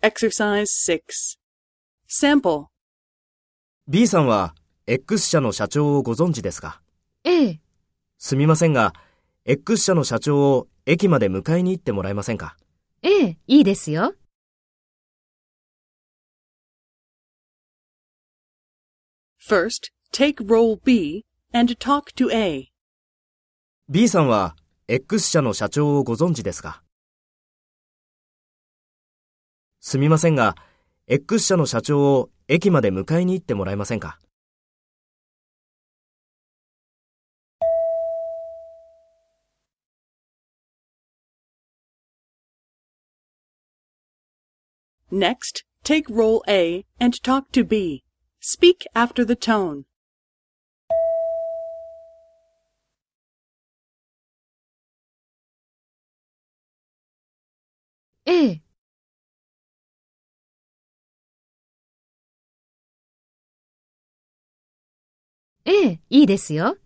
Exercise 6. Sample. B さんは X 社の社長をご存知ですか？ええ、すみませんが、X 社の社長を駅まで迎えに行ってもらえませんか？ええ、いいですよ。First, take role B and talk to A. ?B さんは X 社の社長をご存知ですか？すみませんが、X 社の社長を駅まで迎えに行ってもらえませんか Next, take role A and talk to B. Speak after the tone. ええ、ええ、いいですよ。